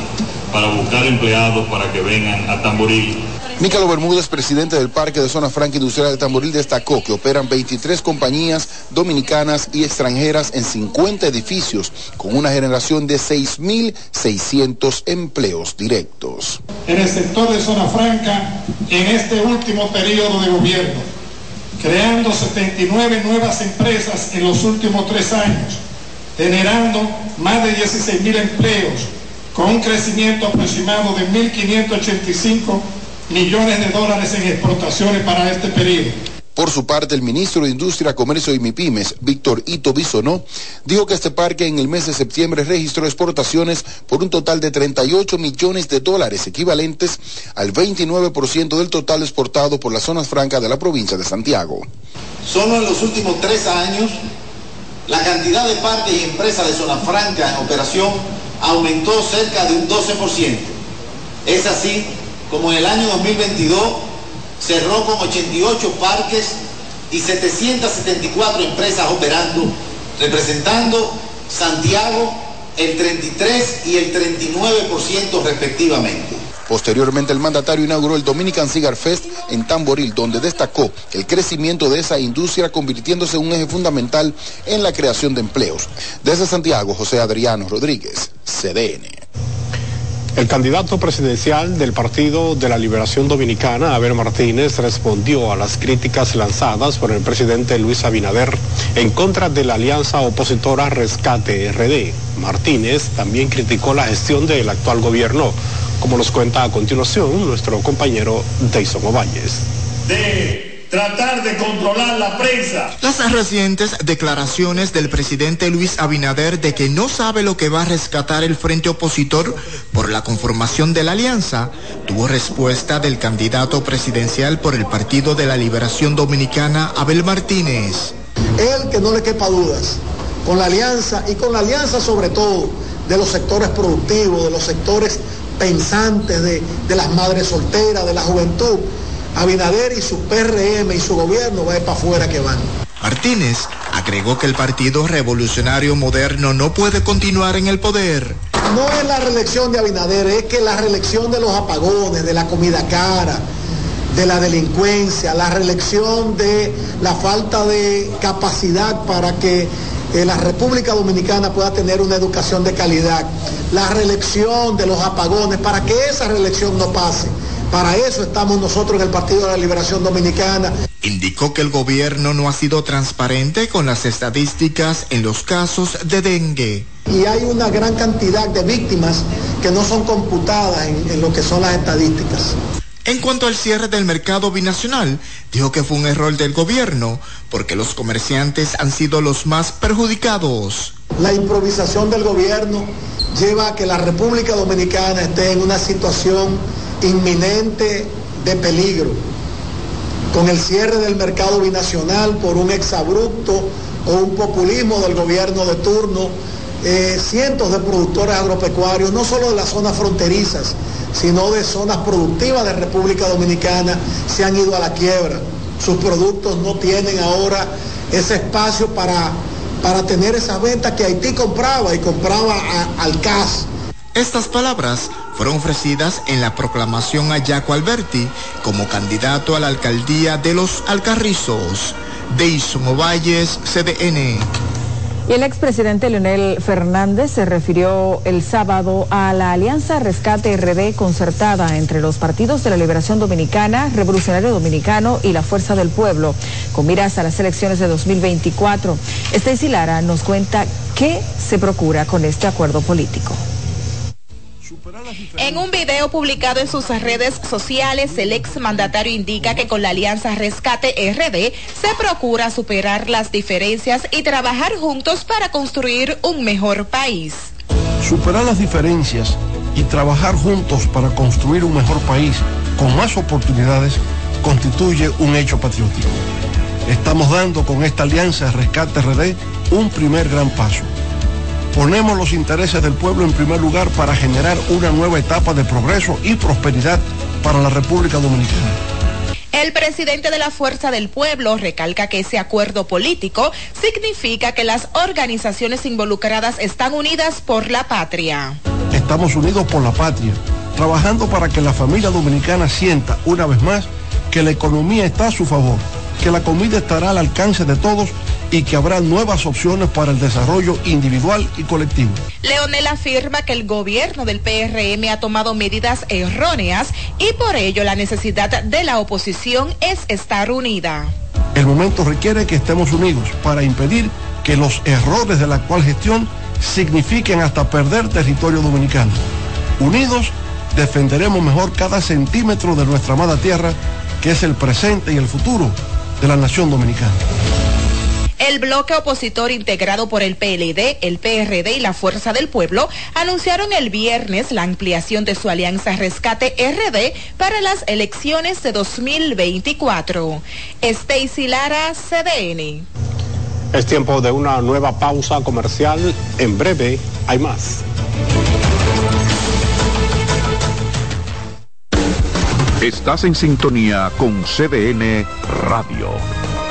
Speaker 13: para buscar empleados para que vengan a Tamboril
Speaker 39: Mícalo Bermúdez, presidente del Parque de Zona Franca Industrial de Tamboril, destacó que operan 23 compañías dominicanas y extranjeras en 50 edificios, con una generación de 6.600 empleos directos.
Speaker 24: En el sector de Zona Franca, en este último periodo de gobierno, creando 79 nuevas empresas en los últimos tres años, generando más de 16.000 empleos, con un crecimiento aproximado de 1.585 millones de dólares en exportaciones para este periodo.
Speaker 39: Por su parte, el ministro de Industria, Comercio y MIPIMES, Víctor Ito Bisonó, dijo que este parque en el mes de septiembre registró exportaciones por un total de 38 millones de dólares, equivalentes al 29% del total exportado por las zonas francas de la provincia de Santiago.
Speaker 40: Solo en los últimos tres años, la cantidad de parques y empresas de zona franca en operación aumentó cerca de un 12%. Es así como en el año 2022 cerró con 88 parques y 774 empresas operando, representando Santiago el 33 y el 39% respectivamente.
Speaker 39: Posteriormente, el mandatario inauguró el Dominican Cigar Fest en Tamboril, donde destacó el crecimiento de esa industria convirtiéndose en un eje fundamental en la creación de empleos. Desde Santiago, José Adriano Rodríguez, CDN.
Speaker 8: El candidato presidencial del Partido de la Liberación Dominicana, Abel Martínez, respondió a las críticas lanzadas por el presidente Luis Abinader en contra de la alianza opositora Rescate RD. Martínez también criticó la gestión del actual gobierno, como nos cuenta a continuación nuestro compañero Deison Ovalles.
Speaker 41: Tratar de controlar la prensa.
Speaker 30: Las recientes declaraciones del presidente Luis Abinader de que no sabe lo que va a rescatar el frente opositor por la conformación de la alianza tuvo respuesta del candidato presidencial por el Partido de la Liberación Dominicana, Abel Martínez.
Speaker 42: Él que no le quepa dudas, con la alianza y con la alianza sobre todo de los sectores productivos, de los sectores pensantes, de, de las madres solteras, de la juventud, Abinader y su PRM y su gobierno va para afuera que van.
Speaker 30: Martínez agregó que el Partido Revolucionario Moderno no puede continuar en el poder.
Speaker 42: No es la reelección de Abinader, es que la reelección de los apagones, de la comida cara, de la delincuencia, la reelección de la falta de capacidad para que eh, la República Dominicana pueda tener una educación de calidad, la reelección de los apagones, para que esa reelección no pase Para eso estamos nosotros en el Partido de la Liberación Dominicana.
Speaker 30: Indicó que el gobierno no ha sido transparente con las estadísticas en los casos de dengue.
Speaker 42: Y hay una gran cantidad de víctimas que no son computadas en, en lo que son las estadísticas.
Speaker 30: En cuanto al cierre del mercado binacional, dijo que fue un error del gobierno porque los comerciantes han sido los más perjudicados.
Speaker 42: La improvisación del gobierno lleva a que la República Dominicana esté en una situación inminente de peligro. Con el cierre del mercado binacional por un exabrupto o un populismo del gobierno de turno, eh, cientos de productores agropecuarios, no solo de las zonas fronterizas, sino de zonas productivas de República Dominicana, se han ido a la quiebra. Sus productos no tienen ahora ese espacio para, para tener esas ventas que Haití compraba y compraba a, al CAS.
Speaker 30: Estas palabras fueron ofrecidas en la proclamación a Jaco Alberti como candidato a la alcaldía de los Alcarrizos. Deison Ovalles, CDN.
Speaker 9: Y el expresidente Leonel Fernández se refirió el sábado a la Alianza Rescate RD concertada entre los partidos de la Liberación Dominicana, Revolucionario Dominicano y la Fuerza del Pueblo, con miras a las elecciones de 2024. Stacy Lara nos cuenta qué se procura con este acuerdo político.
Speaker 21: En un video publicado en sus redes sociales, el exmandatario indica que con la Alianza Rescate RD se procura superar las diferencias y trabajar juntos para construir un mejor país.
Speaker 15: Superar las diferencias y trabajar juntos para construir un mejor país con más oportunidades constituye un hecho patriótico. Estamos dando con esta alianza Rescate RD un primer gran paso Ponemos los intereses del pueblo en primer lugar para generar una nueva etapa de progreso y prosperidad para la República Dominicana.
Speaker 21: El presidente de la Fuerza del Pueblo recalca que ese acuerdo político significa que las organizaciones involucradas están unidas por la patria.
Speaker 15: Estamos unidos por la patria, trabajando para que la familia dominicana sienta una vez más que la economía está a su favor, que la comida estará al alcance de todos y que habrá nuevas opciones para el desarrollo individual y colectivo.
Speaker 21: Leonel afirma que el gobierno del PRM ha tomado medidas erróneas y por ello la necesidad de la oposición es estar unida.
Speaker 15: El momento requiere que estemos unidos para impedir que los errores de la actual gestión signifiquen hasta perder territorio dominicano. Unidos defenderemos mejor cada centímetro de nuestra amada tierra, que es el presente y el futuro de la nación dominicana.
Speaker 21: El bloque opositor integrado por el PLD, el PRD y la Fuerza del Pueblo anunciaron el viernes la ampliación de su alianza Rescate RD para las elecciones de 2024. Stacy Lara, CDN.
Speaker 8: Es tiempo de una nueva pausa comercial. En breve hay más.
Speaker 37: Estás en sintonía con CDN Radio.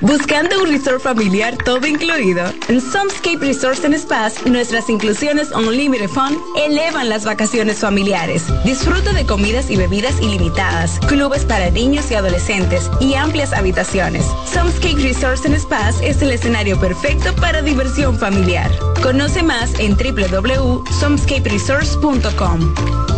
Speaker 43: Buscando un resort familiar todo incluido. En Somescape Resorts and nuestras inclusiones Unlimited Fun elevan las vacaciones familiares. Disfruta de comidas y bebidas ilimitadas, clubes para niños y adolescentes y amplias habitaciones. Somescape Resorts and es el escenario perfecto para diversión familiar. Conoce más en www.somescaperesorts.com.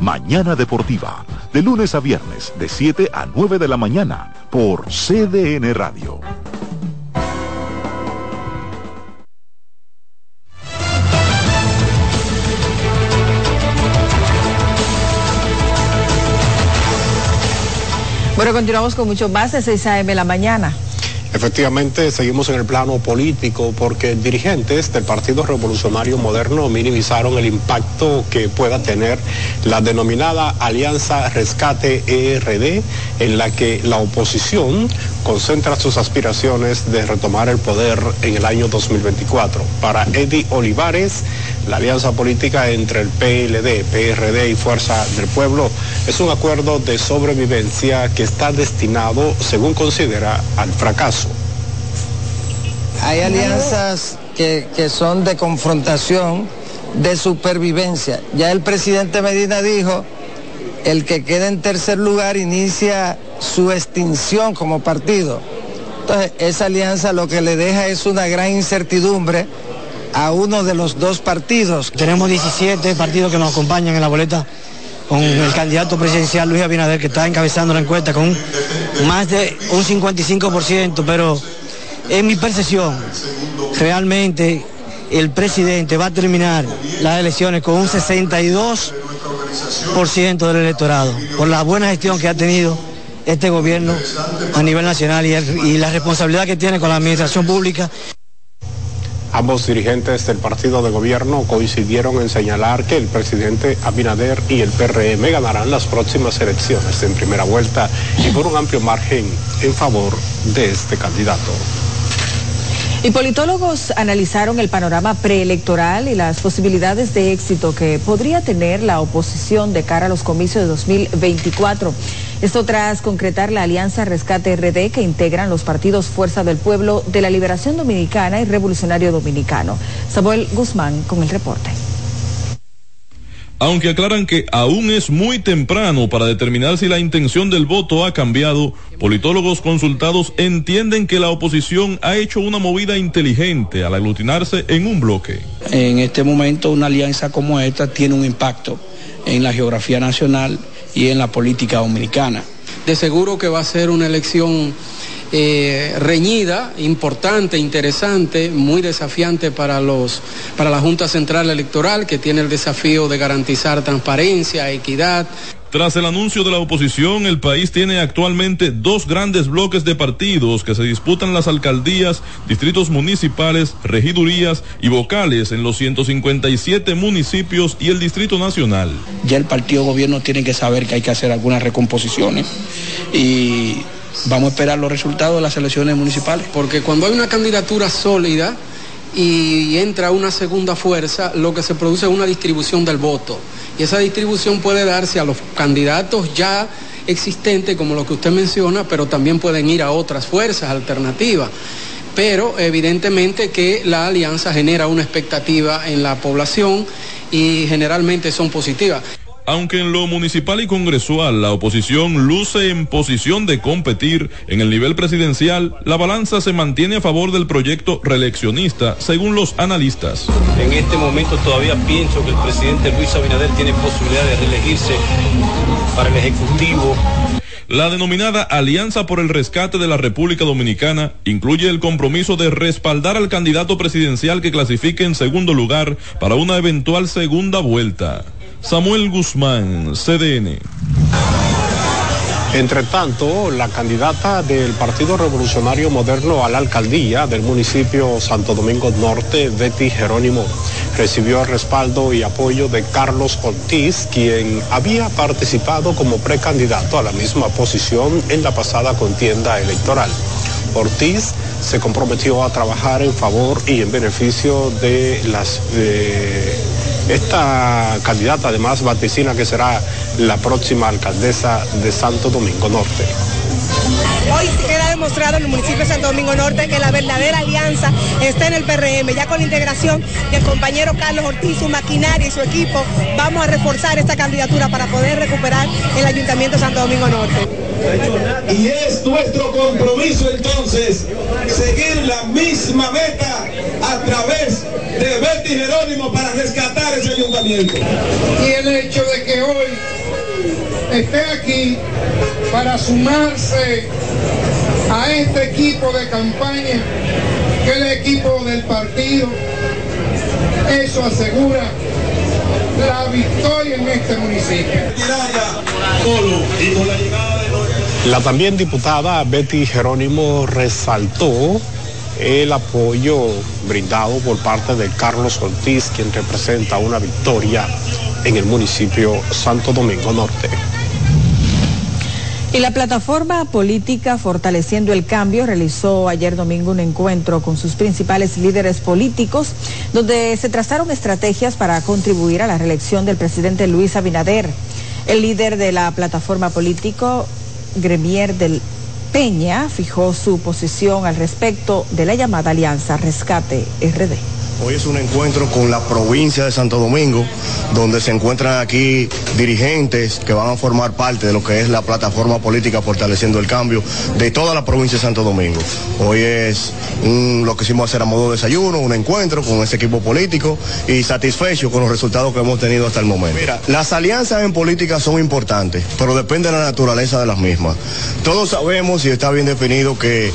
Speaker 37: Mañana Deportiva, de lunes a viernes, de 7 a 9 de la mañana, por CDN Radio.
Speaker 9: Bueno, continuamos con mucho más de 6 a.m. la mañana.
Speaker 8: Efectivamente, seguimos en el plano político porque dirigentes del Partido Revolucionario Moderno minimizaron el impacto que pueda tener la denominada Alianza Rescate ERD, en la que la oposición concentra sus aspiraciones de retomar el poder en el año 2024. Para Eddie Olivares, la alianza política entre el PLD, PRD y Fuerza del Pueblo es un acuerdo de sobrevivencia que está destinado, según considera, al fracaso.
Speaker 44: Hay alianzas que, que son de confrontación, de supervivencia. Ya el presidente Medina dijo, el que queda en tercer lugar inicia su extinción como partido. Entonces, esa alianza lo que le deja es una gran incertidumbre a uno de los dos partidos.
Speaker 45: Tenemos 17 partidos que nos acompañan en la boleta con el candidato presidencial Luis Abinader que está encabezando la encuesta con más de un 55%, pero en mi percepción, realmente el presidente va a terminar las elecciones con un 62% del electorado, por la buena gestión que ha tenido este gobierno a nivel nacional y, el- y la responsabilidad que tiene con la administración pública.
Speaker 8: Ambos dirigentes del partido de gobierno coincidieron en señalar que el presidente Abinader y el PRM ganarán las próximas elecciones en primera vuelta y por un amplio margen en favor de este candidato.
Speaker 9: Y politólogos analizaron el panorama preelectoral y las posibilidades de éxito que podría tener la oposición de cara a los comicios de 2024. Esto tras concretar la alianza Rescate RD que integran los partidos Fuerza del Pueblo de la Liberación Dominicana y Revolucionario Dominicano. Samuel Guzmán con el reporte.
Speaker 46: Aunque aclaran que aún es muy temprano para determinar si la intención del voto ha cambiado, politólogos consultados entienden que la oposición ha hecho una movida inteligente al aglutinarse en un bloque.
Speaker 47: En este momento una alianza como esta tiene un impacto en la geografía nacional y en la política dominicana.
Speaker 48: De seguro que va a ser una elección eh, reñida, importante, interesante, muy desafiante para los para la Junta Central Electoral, que tiene el desafío de garantizar transparencia, equidad.
Speaker 46: Tras el anuncio de la oposición, el país tiene actualmente dos grandes bloques de partidos que se disputan las alcaldías, distritos municipales, regidurías y vocales en los 157 municipios y el Distrito Nacional.
Speaker 47: Ya el partido gobierno tiene que saber que hay que hacer algunas recomposiciones y vamos a esperar los resultados de las elecciones municipales.
Speaker 48: Porque cuando hay una candidatura sólida y entra una segunda fuerza, lo que se produce es una distribución del voto. Y esa distribución puede darse a los candidatos ya existentes, como lo que usted menciona, pero también pueden ir a otras fuerzas alternativas. Pero evidentemente que la alianza genera una expectativa en la población y generalmente son positivas.
Speaker 46: Aunque en lo municipal y congresual la oposición luce en posición de competir, en el nivel presidencial la balanza se mantiene a favor del proyecto reeleccionista, según los analistas.
Speaker 49: En este momento todavía pienso que el presidente Luis Abinader tiene posibilidad de reelegirse para el Ejecutivo.
Speaker 46: La denominada Alianza por el Rescate de la República Dominicana incluye el compromiso de respaldar al candidato presidencial que clasifique en segundo lugar para una eventual segunda vuelta. Samuel Guzmán, CDN.
Speaker 8: Entre tanto, la candidata del Partido Revolucionario Moderno a la alcaldía del municipio Santo Domingo Norte, Betty Jerónimo, recibió el respaldo y apoyo de Carlos Ortiz, quien había participado como precandidato a la misma posición en la pasada contienda electoral. Ortiz se comprometió a trabajar en favor y en beneficio de las esta candidata además vaticina que será la próxima alcaldesa de Santo Domingo Norte.
Speaker 50: Hoy queda demostrado en el municipio de Santo Domingo Norte que la verdadera alianza está en el PRM. Ya con la integración del compañero Carlos Ortiz, su maquinaria y su equipo, vamos a reforzar esta candidatura para poder recuperar el Ayuntamiento de Santo Domingo Norte.
Speaker 14: Y es nuestro compromiso entonces seguir la misma meta a través de Betty Jerónimo para rescatar
Speaker 51: Y el hecho de que hoy esté aquí para sumarse a este equipo de campaña, que es el equipo del partido, eso asegura la victoria en este municipio.
Speaker 8: La también diputada Betty Jerónimo resaltó el apoyo brindado por parte de Carlos Ortiz, quien representa una victoria en el municipio Santo Domingo Norte.
Speaker 9: Y la plataforma política Fortaleciendo el Cambio realizó ayer domingo un encuentro con sus principales líderes políticos, donde se trazaron estrategias para contribuir a la reelección del presidente Luis Abinader. El líder de la plataforma político, Gremier del Peña, fijó su posición al respecto de la llamada Alianza Rescate RD.
Speaker 52: Hoy es un encuentro con la provincia de Santo Domingo, donde se encuentran aquí dirigentes que van a formar parte de lo que es la plataforma política Fortaleciendo el Cambio de toda la provincia de Santo Domingo. Hoy es lo que hicimos hacer a modo de desayuno, un encuentro con ese equipo político y satisfecho con los resultados que hemos tenido hasta el momento. Mira, las alianzas en política son importantes, pero depende de la naturaleza de las mismas. Todos sabemos y está bien definido que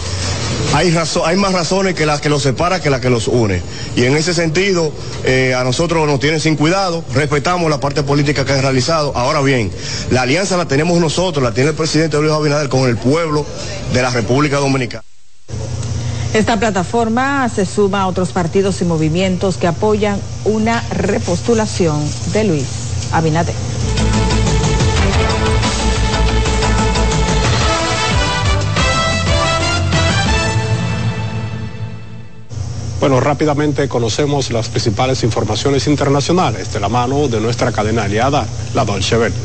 Speaker 52: hay, más razones que las que los separa que las que los une. Y ese sentido, eh, a nosotros nos tienen sin cuidado, respetamos la parte política que han realizado. Ahora bien, la alianza la tenemos nosotros, la tiene el presidente Luis Abinader con el pueblo de la República Dominicana.
Speaker 9: Esta plataforma se suma a otros partidos y movimientos que apoyan una repostulación de Luis Abinader.
Speaker 8: Bueno, rápidamente conocemos las principales informaciones internacionales de la mano de nuestra cadena aliada, la Dolce Verde.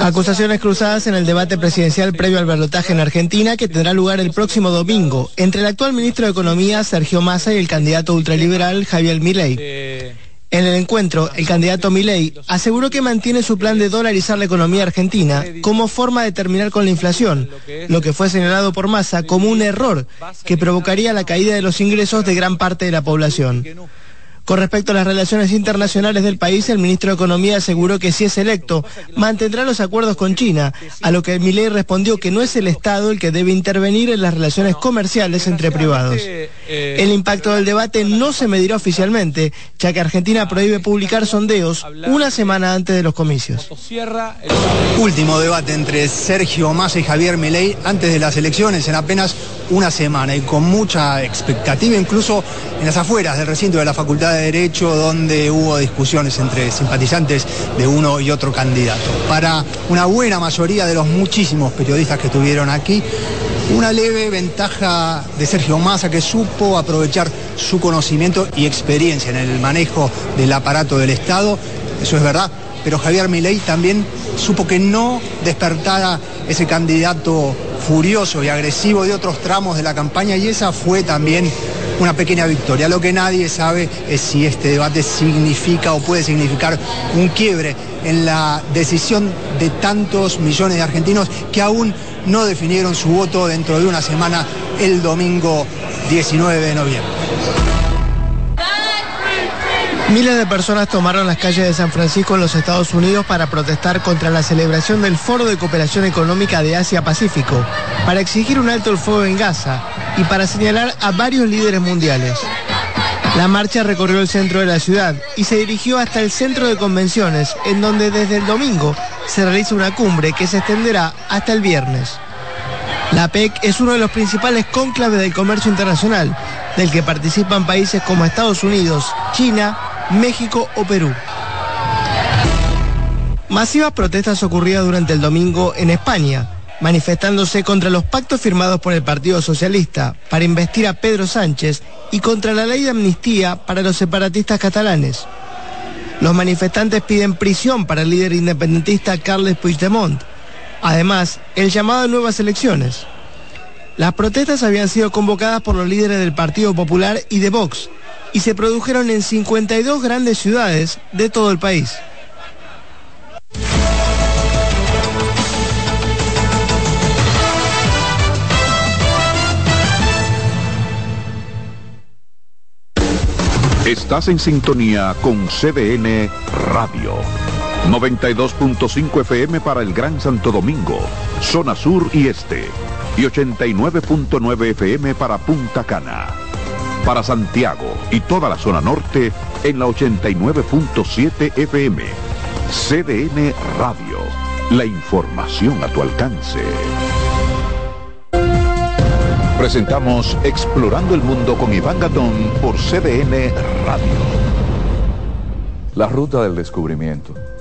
Speaker 53: Acusaciones cruzadas en el debate presidencial previo al balotaje en Argentina que tendrá lugar el próximo domingo entre el actual ministro de Economía Sergio Massa y el candidato ultraliberal Javier Milei. En el encuentro, el candidato Milei aseguró que mantiene su plan de dolarizar la economía argentina como forma de terminar con la inflación, lo que fue señalado por Massa como un error que provocaría la caída de los ingresos de gran parte de la población. Con respecto a las relaciones internacionales del país, el ministro de Economía aseguró que si es electo, mantendrá los acuerdos con China, a lo que Milei respondió que no es el Estado el que debe intervenir en las relaciones comerciales entre privados. El impacto del debate no se medirá oficialmente, ya que Argentina prohíbe publicar sondeos una semana antes de los comicios.
Speaker 54: Último debate entre Sergio Massa y Javier Milei antes de las elecciones en apenas una semana y con mucha expectativa incluso en las afueras del recinto de la Facultad de Derecho donde hubo discusiones entre simpatizantes de uno y otro candidato. Para una buena mayoría de los muchísimos periodistas que estuvieron aquí, una leve ventaja de Sergio Massa que supo aprovechar su conocimiento y experiencia en el manejo del aparato del Estado, eso es verdad, pero Javier Milei también supo que no despertara ese candidato furioso y agresivo de otros tramos de la campaña y esa fue también una pequeña victoria. Lo que nadie sabe es si este debate significa o puede significar un quiebre en la decisión de tantos millones de argentinos que aún no definieron su voto dentro de una semana el domingo 19 de noviembre.
Speaker 53: Miles de personas tomaron las calles de San Francisco en los Estados Unidos para protestar contra la celebración del Foro de Cooperación Económica de Asia-Pacífico, para exigir un alto el fuego en Gaza y para señalar a varios líderes mundiales. La marcha recorrió el centro de la ciudad y se dirigió hasta el centro de convenciones, en donde desde el domingo se realiza una cumbre que se extenderá hasta el viernes. La PEC es uno de los principales cónclaves del comercio internacional, del que participan países como Estados Unidos, China, México o Perú. Masivas protestas ocurridas durante el domingo en España, manifestándose contra los pactos firmados por el Partido Socialista para investir a Pedro Sánchez y contra la ley de amnistía para los separatistas catalanes. Los manifestantes piden prisión para el líder independentista Carles Puigdemont. Además, el llamado a nuevas elecciones. Las protestas habían sido convocadas por los líderes del Partido Popular y de Vox y se produjeron en 52 grandes ciudades de todo el país.
Speaker 1: Estás en sintonía con CDN Radio. 92.5 FM para el Gran Santo Domingo, zona sur y este. Y 89.9 FM para Punta Cana. Para Santiago y toda la zona norte en la 89.7 FM. CDN Radio. La información a tu alcance. Presentamos Explorando el Mundo con Iván Gatón por CDN Radio.
Speaker 55: La ruta del descubrimiento.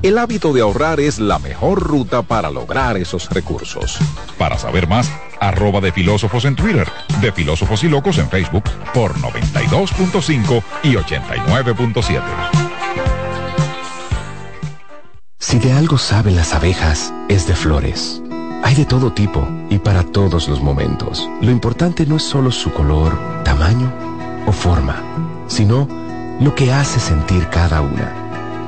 Speaker 56: El hábito de ahorrar es la mejor ruta para lograr esos recursos.
Speaker 57: Para saber más, arroba de filósofos en Twitter, de filósofos y locos en Facebook por 92.5 y 89.7.
Speaker 58: Si de algo saben las abejas, es de flores. Hay de todo tipo y para todos los momentos. Lo importante no es solo su color, tamaño o forma, sino
Speaker 59: lo que hace sentir cada una.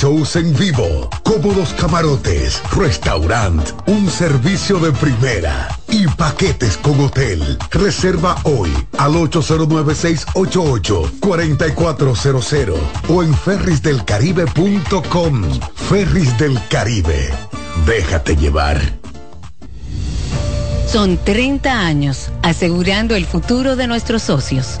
Speaker 60: shows en vivo, cómodos camarotes, restaurant, un servicio de primera y paquetes con hotel. Reserva hoy al 809-688-4400 o en ferrisdelcaribe.com. Ferris del Caribe. Déjate llevar.
Speaker 61: Son 30 años asegurando el futuro de nuestros socios.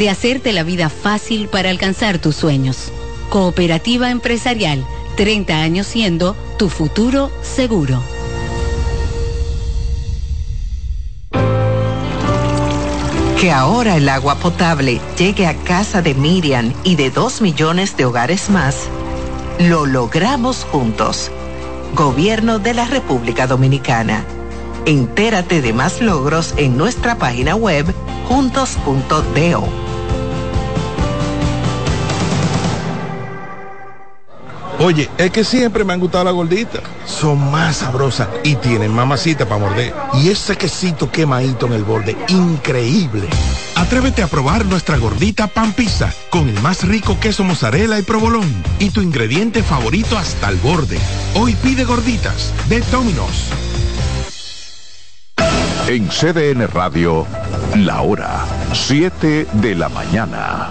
Speaker 61: de hacerte la vida fácil para alcanzar tus sueños. Cooperativa empresarial, 30 años siendo tu futuro seguro.
Speaker 62: Que ahora el agua potable llegue a casa de Miriam y de dos millones de hogares más, lo logramos juntos. Gobierno de la República Dominicana. Entérate de más logros en nuestra página web juntos.do.
Speaker 63: Oye, es que siempre me han gustado las gorditas. Son más sabrosas y tienen mamacita para morder. Y ese quesito quemadito en el borde, increíble.
Speaker 64: Atrévete a probar nuestra gordita pan pizza con el más rico queso mozzarella y provolón y tu ingrediente favorito hasta el borde. Hoy pide gorditas de Domino's.
Speaker 37: En CDN Radio, la hora 7 de la mañana.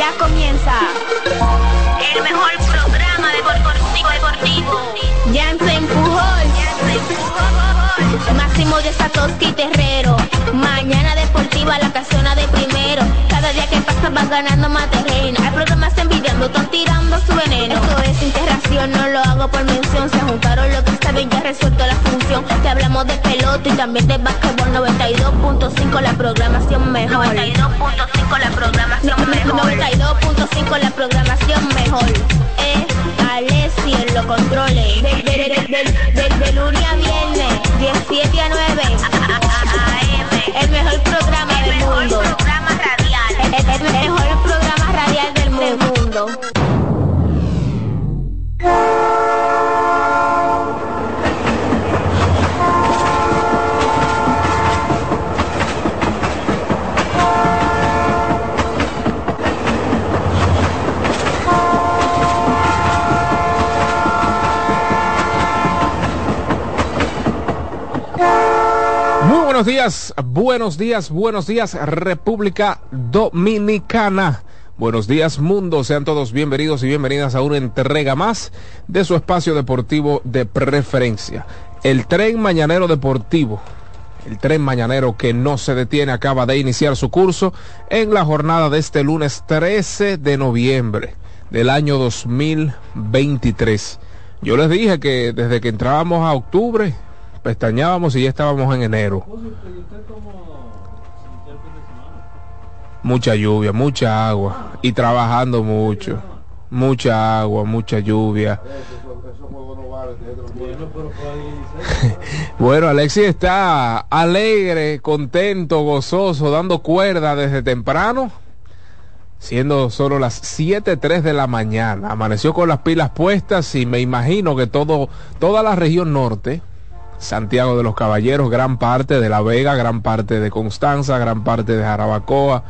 Speaker 65: Ya comienza el mejor programa deportivo deportivo. Jansen Pujol, Máximo de Satoshi Terrero. Mañana deportiva la casona de primero. Cada día que pasa vas ganando más terreno. Hay programas envidiando, están tirando su veneno. Esto es interacción, no lo hago por mención. Se juntaron lo que saben, ya resuelto la función. Te hablamos de pelota y también de básquetbol 92.5 la programación mejor. 92.5 la programación mejor. 92.5 la programación mejor. Eh, Alessi en los controles. De, de, de, de, de- de lunes a viernes, 17 a 9. El mejor programa del mundo. El, el- el mejor programa radial del mundo.
Speaker 54: Muy buenos días, buenos días, buenos días, República Dominicana. Buenos días, mundo. Sean todos bienvenidos y bienvenidas a una entrega más de su espacio deportivo de preferencia. El tren mañanero deportivo. El tren mañanero que no se detiene acaba de iniciar su curso en la jornada de este lunes 13 de noviembre del año 2023. Yo les dije que desde que entrábamos a octubre, pestañábamos y ya estábamos en enero. mucha lluvia, mucha agua y trabajando mucho. Mucha agua, mucha lluvia. Bueno, Alexis está alegre, contento, gozoso, dando cuerda desde temprano, siendo solo las 7.03 de la mañana. Amaneció con las pilas puestas y me imagino que todo, toda la región norte, Santiago de los Caballeros, gran parte de La Vega, gran parte de Constanza, gran parte de Jarabacoa,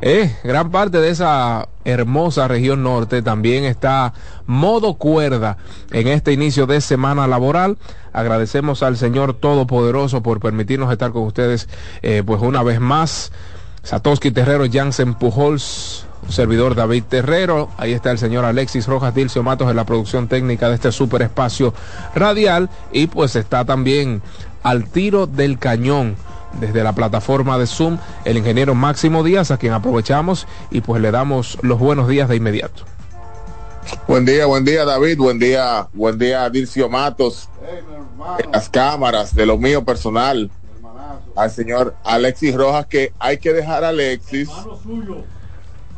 Speaker 54: eh, gran parte de esa hermosa región norte también está modo cuerda en este inicio de semana laboral. Agradecemos al Señor Todopoderoso por permitirnos estar con ustedes eh, pues una vez más. Satoshi Terrero, Jansen Pujols, servidor David Terrero, ahí está el señor Alexis Rojas Dilcio Matos en la producción técnica de este super espacio radial. Y pues está también al tiro del cañón desde la plataforma de Zoom el ingeniero Máximo Díaz, a quien aprovechamos y pues le damos los buenos días de inmediato.
Speaker 59: Buen día, buen día David, buen día, buen día Dircio Matos, en las cámaras de lo mío personal, al señor Alexis Rojas, que hay que dejar a Alexis.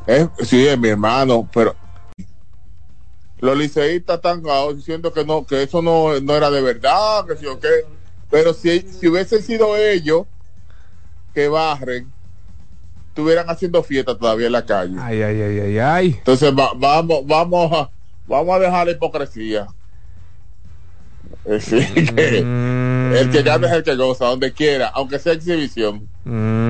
Speaker 59: Es, sí, es mi hermano, pero los liceístas están diciendo que no, que eso no, no era de verdad, que sí o qué. Pero si, si hubiesen sido ellos que barren, estuvieran haciendo fiesta todavía en la calle.
Speaker 54: Ay, ay, ay, ay, ay.
Speaker 59: Entonces va- vamos, vamos a, vamos a dejar la hipocresía. Es decir, que el que gana es el que goza, donde quiera, aunque sea exhibición.
Speaker 54: Mm,